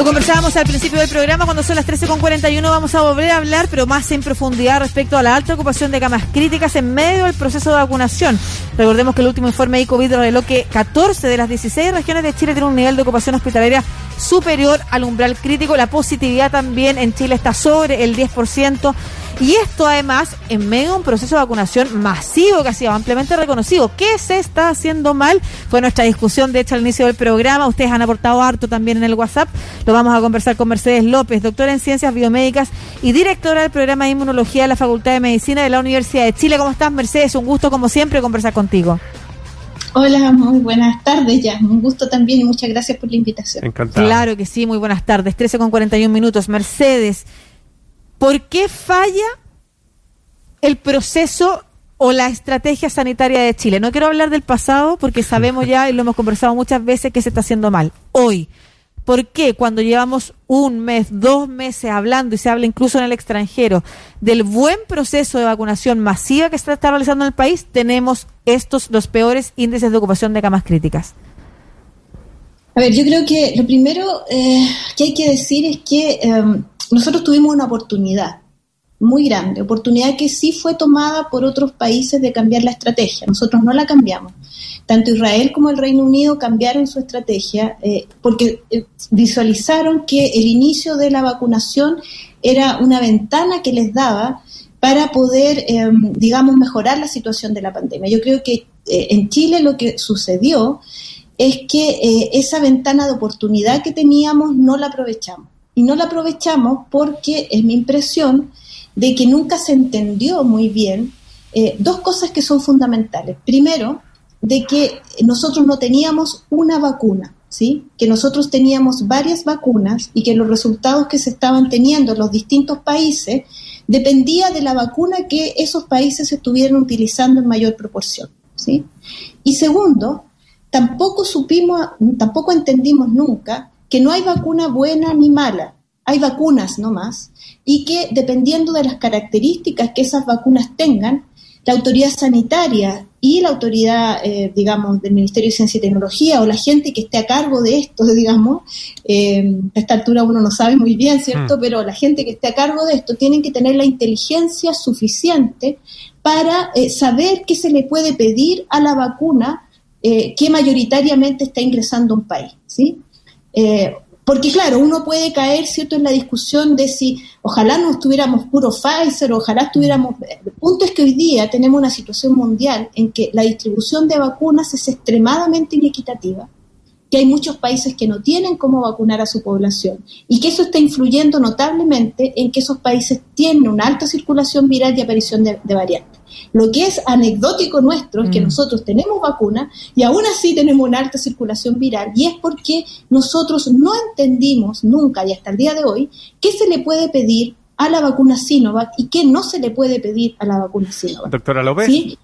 Lo conversábamos al principio del programa, cuando son las 13.41 vamos a volver a hablar, pero más en profundidad respecto a la alta ocupación de camas críticas en medio del proceso de vacunación. Recordemos que el último informe de COVID reveló que 14 de las 16 regiones de Chile tienen un nivel de ocupación hospitalaria superior al umbral crítico. La positividad también en Chile está sobre el 10%. Y esto además en medio de un proceso de vacunación masivo que ha sido ampliamente reconocido. ¿Qué se está haciendo mal? Fue nuestra discusión, de hecho, al inicio del programa. Ustedes han aportado harto también en el WhatsApp. Lo vamos a conversar con Mercedes López, doctora en Ciencias Biomédicas y directora del programa de Inmunología de la Facultad de Medicina de la Universidad de Chile. ¿Cómo estás, Mercedes? Un gusto, como siempre, conversar contigo. Hola, muy buenas tardes ya. Un gusto también y muchas gracias por la invitación. Encantado. Claro que sí, muy buenas tardes. 13 con 41 minutos. Mercedes, ¿Por qué falla el proceso o la estrategia sanitaria de Chile? No quiero hablar del pasado porque sabemos ya y lo hemos conversado muchas veces que se está haciendo mal. Hoy, ¿por qué cuando llevamos un mes, dos meses hablando y se habla incluso en el extranjero del buen proceso de vacunación masiva que se está realizando en el país, tenemos estos los peores índices de ocupación de camas críticas? A ver, yo creo que lo primero eh, que hay que decir es que em, nosotros tuvimos una oportunidad muy grande, oportunidad que sí fue tomada por otros países de cambiar la estrategia. Nosotros no la cambiamos. Tanto Israel como el Reino Unido cambiaron su estrategia eh, porque eh, visualizaron que el inicio de la vacunación era una ventana que les daba para poder, em, digamos, mejorar la situación de la pandemia. Yo creo que eh, en Chile lo que sucedió es que esa ventana de oportunidad que teníamos no la aprovechamos y no la aprovechamos porque es mi impresión de que nunca se entendió muy bien eh, dos cosas que son fundamentales. Primero, de que nosotros no teníamos una vacuna, ¿sí? que nosotros teníamos varias vacunas y que los resultados que se estaban teniendo en los distintos países dependía de la vacuna que esos países estuvieran utilizando en mayor proporción. ¿sí? Y segundo, tampoco supimos, tampoco entendimos nunca que no hay vacuna buena ni mala, hay vacunas no más, y que dependiendo de las características que esas vacunas tengan, la autoridad sanitaria y la autoridad, eh, digamos, del Ministerio de Ciencia y Tecnología o la gente que esté a cargo de esto, digamos, eh, a esta altura uno no sabe muy bien, ¿cierto? Mm. Pero la gente que esté a cargo de esto tienen que tener la inteligencia suficiente para eh, saber qué se le puede pedir a la vacuna que mayoritariamente está ingresando a un país, ¿sí? Eh, porque claro, uno puede caer, ¿cierto?, en la discusión de si ojalá no estuviéramos puro Pfizer, ojalá estuviéramos... El punto es que hoy día tenemos una situación mundial en que la distribución de vacunas es extremadamente inequitativa, que hay muchos países que no tienen cómo vacunar a su población y que eso está influyendo notablemente en que esos países tienen una alta circulación viral y aparición de variantes. Lo que es anecdótico nuestro es que mm. nosotros tenemos vacuna y aún así tenemos una alta circulación viral y es porque nosotros no entendimos nunca y hasta el día de hoy qué se le puede pedir a la vacuna Sinovac y qué no se le puede pedir a la vacuna Sinovac. Doctora López. ¿Sí?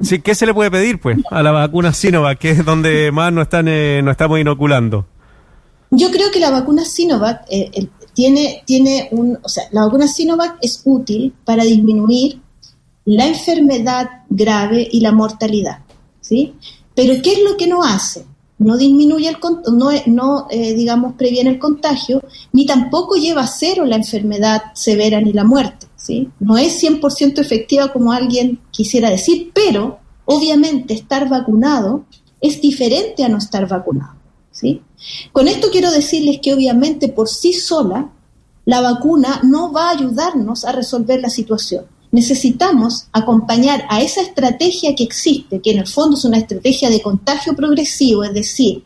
Sí, ¿qué se le puede pedir pues a la vacuna Sinovac, que es donde más no están eh, no estamos inoculando? Yo creo que la vacuna Sinovac eh, tiene tiene un, o sea, la vacuna Sinovac es útil para disminuir la enfermedad grave y la mortalidad. ¿sí? Pero ¿qué es lo que no hace? No disminuye el no, no eh, digamos previene el contagio, ni tampoco lleva a cero la enfermedad severa ni la muerte. ¿sí? No es 100% efectiva como alguien quisiera decir, pero obviamente estar vacunado es diferente a no estar vacunado. ¿sí? Con esto quiero decirles que obviamente por sí sola la vacuna no va a ayudarnos a resolver la situación necesitamos acompañar a esa estrategia que existe, que en el fondo es una estrategia de contagio progresivo, es decir,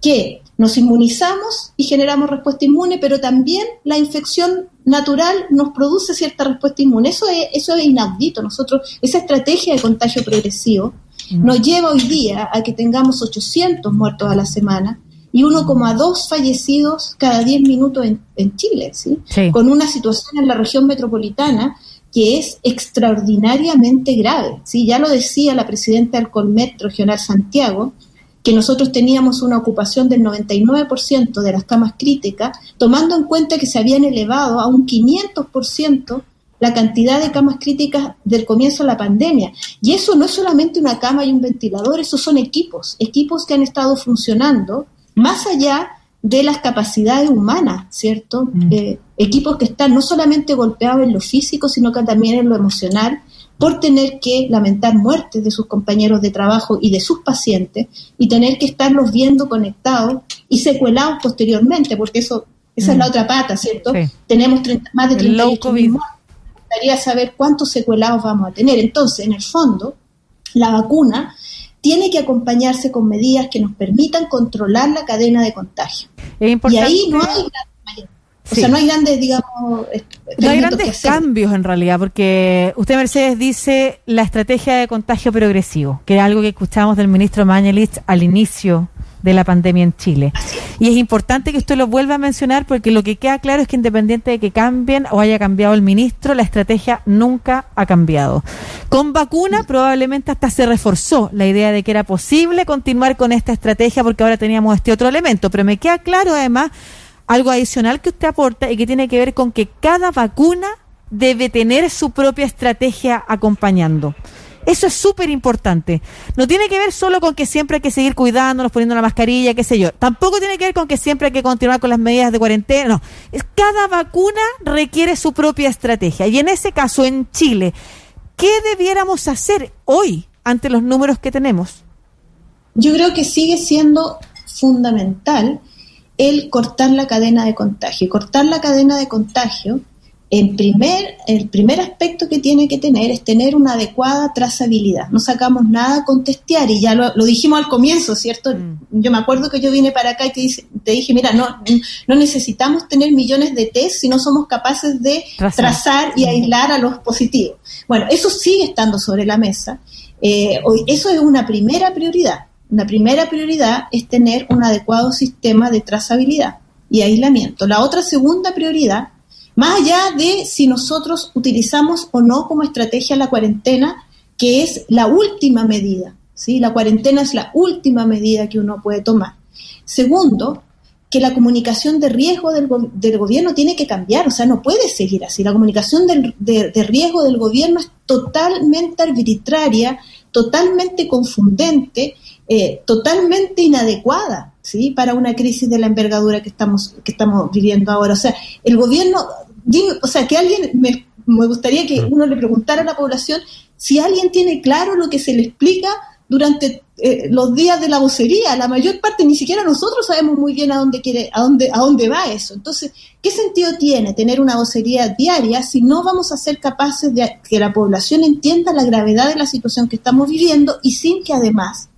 que nos inmunizamos y generamos respuesta inmune, pero también la infección natural nos produce cierta respuesta inmune. Eso es, eso es inaudito. Nosotros, esa estrategia de contagio progresivo nos lleva hoy día a que tengamos 800 muertos a la semana y 1,2 fallecidos cada 10 minutos en, Chile, ¿sí? Con una situación en la región metropolitana que es extraordinariamente grave. ¿sí? Ya lo decía la presidenta del Colmet Regional Santiago, que nosotros teníamos una ocupación del 99% de las camas críticas, tomando en cuenta que se habían elevado a un 500% la cantidad de camas críticas del comienzo de la pandemia. Y eso no es solamente una cama y un ventilador, esos son equipos, equipos que han estado funcionando más allá de las capacidades humanas, ¿cierto? Mm. Eh, equipos que están no solamente golpeados en lo físico, sino que también en lo emocional, por tener que lamentar muertes de sus compañeros de trabajo y de sus pacientes, y tener que estarlos viendo conectados y secuelados posteriormente, porque eso esa es la mm. otra pata, ¿cierto? Tenemos más de 38 mil gustaría saber cuántos secuelados vamos a tener. Entonces, en el fondo, la vacuna tiene que acompañarse con medidas que nos permitan controlar la cadena de contagio. y ahí no hay o sea, no hay grandes, digamos, no hay grandes cambios en realidad, porque usted, Mercedes, dice la estrategia de contagio progresivo, que era algo que escuchamos del ministro Mañalich al inicio de la pandemia en Chile. Y es importante que usted lo vuelva a mencionar porque lo que queda claro es que independiente de que cambien o haya cambiado el ministro, la estrategia nunca ha cambiado. Con vacuna probablemente hasta se reforzó la idea de que era posible continuar con esta estrategia porque ahora teníamos este otro elemento, pero me queda claro además algo adicional que usted aporta y que tiene que ver con que cada vacuna debe tener su propia estrategia acompañando. Eso es súper importante. No tiene que ver solo con que siempre hay que seguir cuidándonos, poniendo la mascarilla, qué sé yo. Tampoco tiene que ver con que siempre hay que continuar con las medidas de cuarentena. No. Cada vacuna requiere su propia estrategia. Y en ese caso, en Chile, ¿qué debiéramos hacer hoy ante los números que tenemos? Yo creo que sigue siendo fundamental el cortar la cadena de contagio. Cortar la cadena de contagio en primer, el primer aspecto que tiene que tener es tener una adecuada trazabilidad. No sacamos nada con testear y ya lo, dijimos al comienzo, ¿cierto? Mm. Yo me acuerdo que yo vine para acá y te, dije, mira, no, no necesitamos tener millones de test si no somos capaces de trazar, y mm. aislar a los positivos. Bueno, eso sigue estando sobre la mesa. Eh, hoy, eso es una primera prioridad. Una primera prioridad es tener un adecuado sistema de trazabilidad y aislamiento. La otra segunda prioridad más allá de si nosotros utilizamos o no como estrategia la cuarentena, que es la última medida, ¿sí? La cuarentena es la última medida que uno puede tomar. Segundo, que la comunicación de riesgo del, gobierno tiene que cambiar, o sea, no puede seguir así. La comunicación de, riesgo del gobierno es totalmente arbitraria, totalmente confundente, eh, totalmente inadecuada, ¿sí? Para una crisis de la envergadura que estamos, que estamos viviendo ahora. O sea, el gobierno o sea, que alguien, me, gustaría que uno le preguntara a la población si alguien tiene claro lo que se le explica durante eh, los días de la vocería. La mayor parte, ni siquiera nosotros sabemos muy bien a dónde quiere, a dónde, a dónde va eso. Entonces, ¿qué sentido tiene tener una vocería diaria si no vamos a ser capaces de que la población entienda la gravedad de la situación que estamos viviendo y sin que además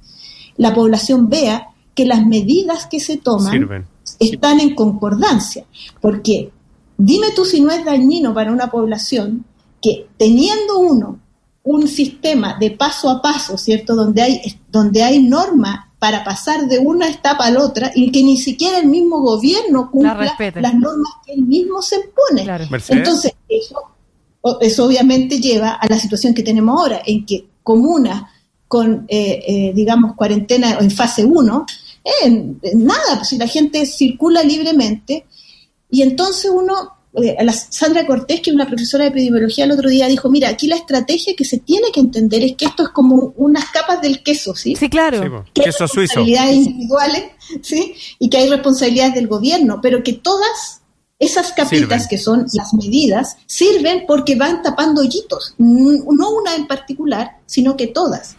la población vea que las medidas que se toman están en concordancia? Porque Dime tú si no es dañino para una población que teniendo uno un sistema de paso a paso, ¿cierto? Donde hay, donde hay normas para pasar de una etapa a la otra y que ni siquiera el mismo gobierno cumpla las normas que él mismo se impone. Entonces, eso, eso obviamente lleva a la situación que tenemos ahora, en que comunas con, eh, eh, digamos, cuarentena en fase 1, eh, nada, si la gente circula libremente, y entonces uno, eh, la Sandra Cortés, que es una profesora de epidemiología, el otro día dijo, mira, aquí la estrategia que se tiene que entender es que esto es como unas capas del queso, ¿sí? Sí, claro. que queso hay responsabilidades individuales, ¿sí? Y que hay responsabilidades del gobierno, pero que todas esas capitas que son las medidas sirven porque van tapando hoyitos, no una en particular, sino que todas.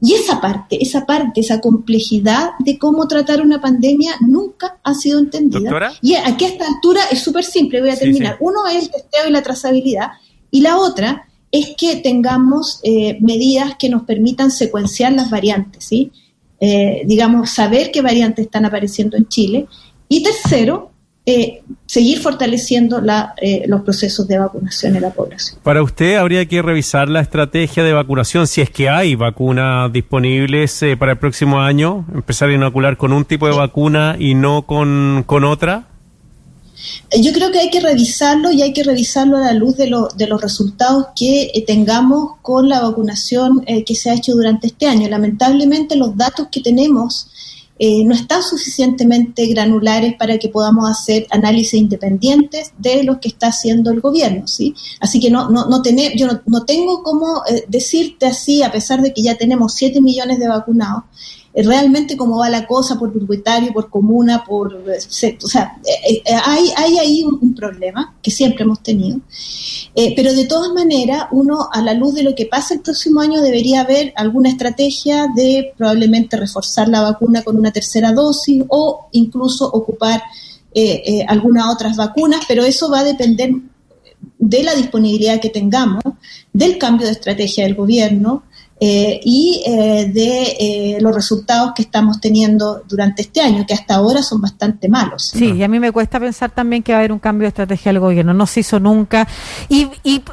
Y esa parte, esa parte, esa complejidad de cómo tratar una pandemia nunca ha sido entendida. Y aquí a esta altura es súper simple, voy a terminar. Uno es el testeo y la trazabilidad, y la otra es que tengamos eh, medidas que nos permitan secuenciar las variantes, ¿sí? Eh, digamos, saber qué variantes están apareciendo en Chile. Y tercero, eh, seguir fortaleciendo eh, los procesos de vacunación en la población. Para usted habría que revisar la estrategia de vacunación, si es que hay vacunas disponibles eh, para el próximo año, empezar a inocular con un tipo de vacuna y no con, otra. Yo creo que hay que revisarlo y hay que revisarlo a la luz de, de los resultados que tengamos con la vacunación que se ha hecho durante este año. Lamentablemente los datos que tenemos eh, no están suficientemente granulares para que podamos hacer análisis independientes de lo que está haciendo el gobierno, ¿sí? Así que no, no, no tener, yo no, tengo cómo eh, decirte así, a pesar de que ya tenemos 7 millones de vacunados, realmente cómo va la cosa por propietario, por comuna, por... O sea, hay, hay ahí un, problema que siempre hemos tenido. pero de todas maneras, uno a la luz de lo que pasa el próximo año debería haber alguna estrategia de probablemente reforzar la vacuna con una tercera dosis o incluso ocupar eh, algunas otras vacunas, pero eso va a depender de la disponibilidad que tengamos, del cambio de estrategia del gobierno eh, y eh, de eh, los resultados que estamos teniendo durante este año, que hasta ahora son bastante malos. Sí, y a mí me cuesta pensar también que va a haber un cambio de estrategia del gobierno, no se hizo nunca. Y,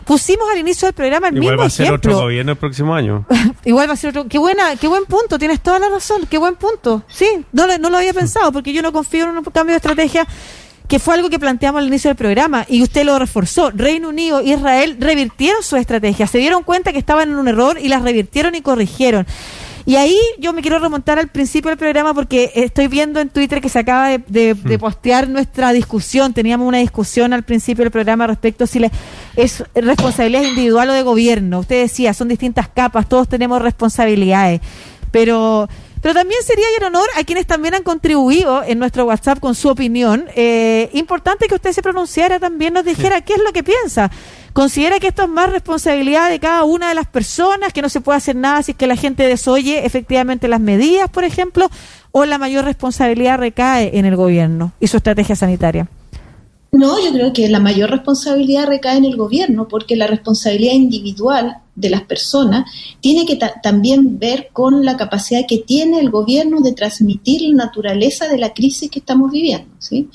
pusimos al inicio del programa el Igual va a ser otro gobierno el próximo año. Igual va a ser otro. Qué, buena, qué buen punto, tienes toda la razón, qué buen punto. Sí, no, no lo había pensado, porque yo no confío en un cambio de estrategia que fue algo que planteamos al inicio del programa y usted lo reforzó. Reino Unido, Israel revirtieron su estrategia, se dieron cuenta que estaban en un error y las revirtieron y corrigieron. Y ahí yo me quiero remontar al principio del programa porque estoy viendo en Twitter que se acaba de, mm. postear nuestra discusión. Teníamos una discusión al principio del programa respecto a si es responsabilidad individual o de gobierno. Usted decía, son distintas capas, todos tenemos responsabilidades. Pero pero también sería en honor a quienes también han contribuido en nuestro WhatsApp con su opinión. Eh, importante que usted se pronunciara también, nos dijera qué es lo que piensa. ¿Considera que esto es más responsabilidad de cada una de las personas, que no se puede hacer nada si es que la gente desoye efectivamente las medidas, por ejemplo, o la mayor responsabilidad recae en el gobierno y su estrategia sanitaria? No, yo creo que la mayor responsabilidad recae en el gobierno, porque la responsabilidad individual de las personas tiene que también ver con la capacidad que tiene el gobierno de transmitir la naturaleza de la crisis que estamos viviendo, ¿sí?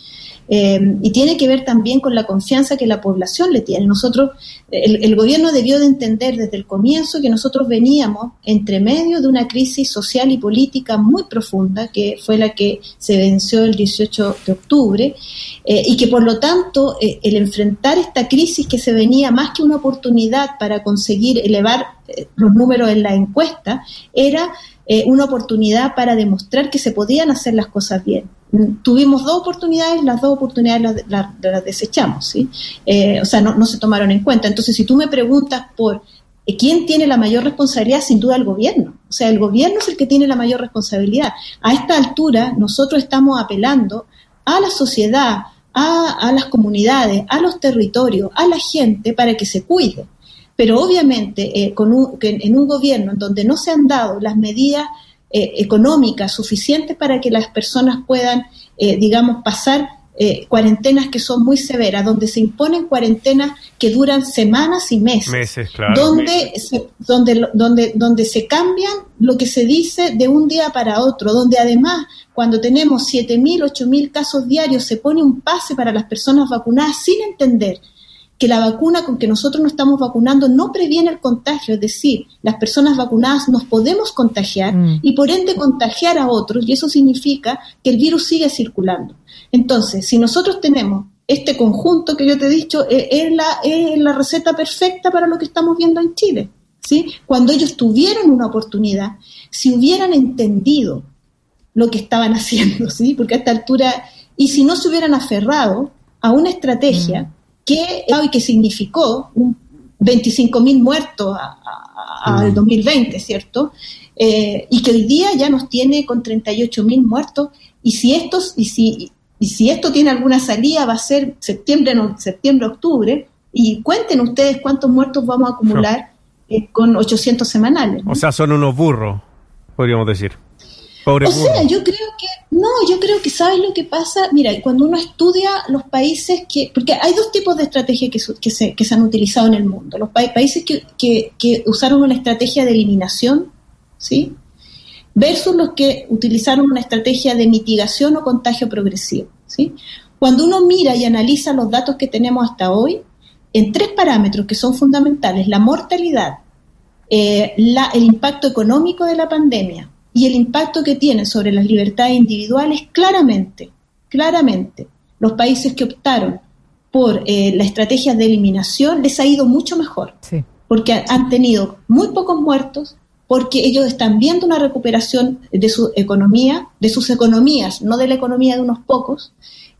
Eh, y tiene que ver también con la confianza que la población le tiene. Nosotros, el, gobierno debió de entender desde el comienzo que nosotros veníamos entre medio de una crisis social y política muy profunda, que fue la que se venció el 18 de octubre, eh, y que por lo tanto eh, el enfrentar esta crisis que se venía más que una oportunidad para conseguir elevar los números en la encuesta, era una oportunidad para demostrar que se podían hacer las cosas bien tuvimos dos oportunidades, las dos oportunidades las, desechamos, ¿sí? Eh, o sea, no, se tomaron en cuenta. Entonces, si tú me preguntas por eh, quién tiene la mayor responsabilidad, sin duda el gobierno. O sea, el gobierno es el que tiene la mayor responsabilidad. A esta altura, nosotros estamos apelando a la sociedad, a, las comunidades, a los territorios, a la gente para que se cuide. Pero obviamente, eh, con en un gobierno en donde no se han dado las medidas eh, económicas suficientes para que las personas puedan, eh, digamos, pasar eh, cuarentenas que son muy severas, donde se imponen cuarentenas que duran semanas y meses, meses claro, donde, Se, donde, donde, donde se cambian lo que se dice de un día para otro, donde además cuando tenemos 7.000, 8.000 casos diarios se pone un pase para las personas vacunadas sin entender que la vacuna con que nosotros nos estamos vacunando no previene el contagio, es decir, las personas vacunadas nos podemos contagiar mm. y por ende contagiar a otros y eso significa que el virus sigue circulando. Entonces, si nosotros tenemos este conjunto que yo te he dicho, eh, es, la, es la receta perfecta para lo que estamos viendo en Chile. ¿sí? Cuando ellos tuvieron una oportunidad, si hubieran entendido lo que estaban haciendo, ¿sí? porque a esta altura, y si no se hubieran aferrado a una estrategia, mm que, y que significó 25.000 muertos al 2020, ¿cierto? Eh, y que hoy día ya nos tiene con 38.000 muertos, y si, estos, y, si, y si esto tiene alguna salida va a ser septiembre, no, septiembre, octubre, y cuenten ustedes cuántos muertos vamos a acumular eh, con 800 semanales. O sea, son unos burros, podríamos decir o sea, yo creo que, no, yo creo que, ¿sabes lo que pasa? Mira, cuando uno estudia los países que, porque hay dos tipos de estrategias que, que, se, que se han utilizado en el mundo. Los países que, que, que usaron una estrategia de eliminación, ¿sí? Versus los que utilizaron una estrategia de mitigación o contagio progresivo, ¿sí? Cuando uno mira y analiza los datos que tenemos hasta hoy, en tres parámetros que son fundamentales, la mortalidad, eh, la, el impacto económico de la pandemia y el impacto que tiene sobre las libertades individuales, claramente, claramente, los países que optaron por eh, la estrategia de eliminación les ha ido mucho mejor, porque han tenido muy pocos muertos, porque ellos están viendo una recuperación de su economía, de sus economías, no de la economía de unos pocos,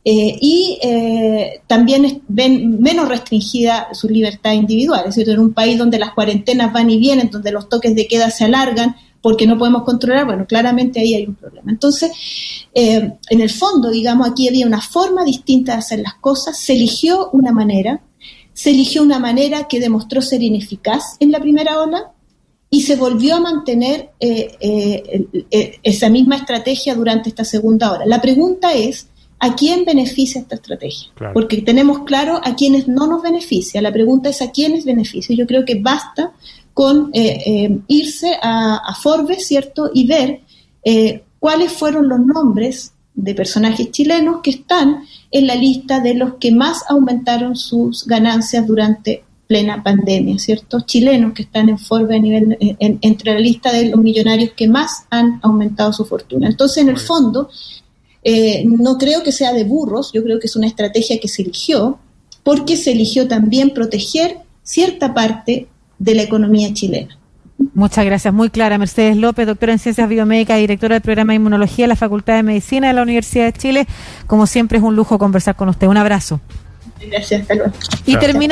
eh, y eh, también ven menos restringida su libertad individual. Es decir, en un país donde las cuarentenas van y vienen, donde los toques de queda se alargan, porque no podemos controlar, bueno, claramente ahí hay un problema. Entonces, eh, en el fondo, digamos, aquí había una forma distinta de hacer las cosas, se eligió una manera, se eligió una manera que demostró ser ineficaz en la primera ola y se volvió a mantener eh, eh, esa misma estrategia durante esta segunda ola. La pregunta es, ¿a quién beneficia esta estrategia? Porque tenemos claro a quienes no nos beneficia. La pregunta es a quiénes beneficia. Yo creo que basta con eh, eh, irse a, Forbes, ¿cierto? Y ver eh, cuáles fueron los nombres de personajes chilenos que están en la lista de los que más aumentaron sus ganancias durante plena pandemia, ¿cierto? Chilenos que están en Forbes a nivel, entre la lista de los millonarios que más han aumentado su fortuna. Entonces, en el fondo, no creo que sea de burros, yo creo que es una estrategia que se eligió, porque se eligió también proteger cierta parte de la economía chilena. Muchas gracias, muy clara. Mercedes López, doctora en Ciencias Biomédicas, directora del programa de Inmunología de la Facultad de Medicina de la Universidad de Chile. Como siempre es un lujo conversar con usted. Un abrazo. Gracias, hasta luego. Y termina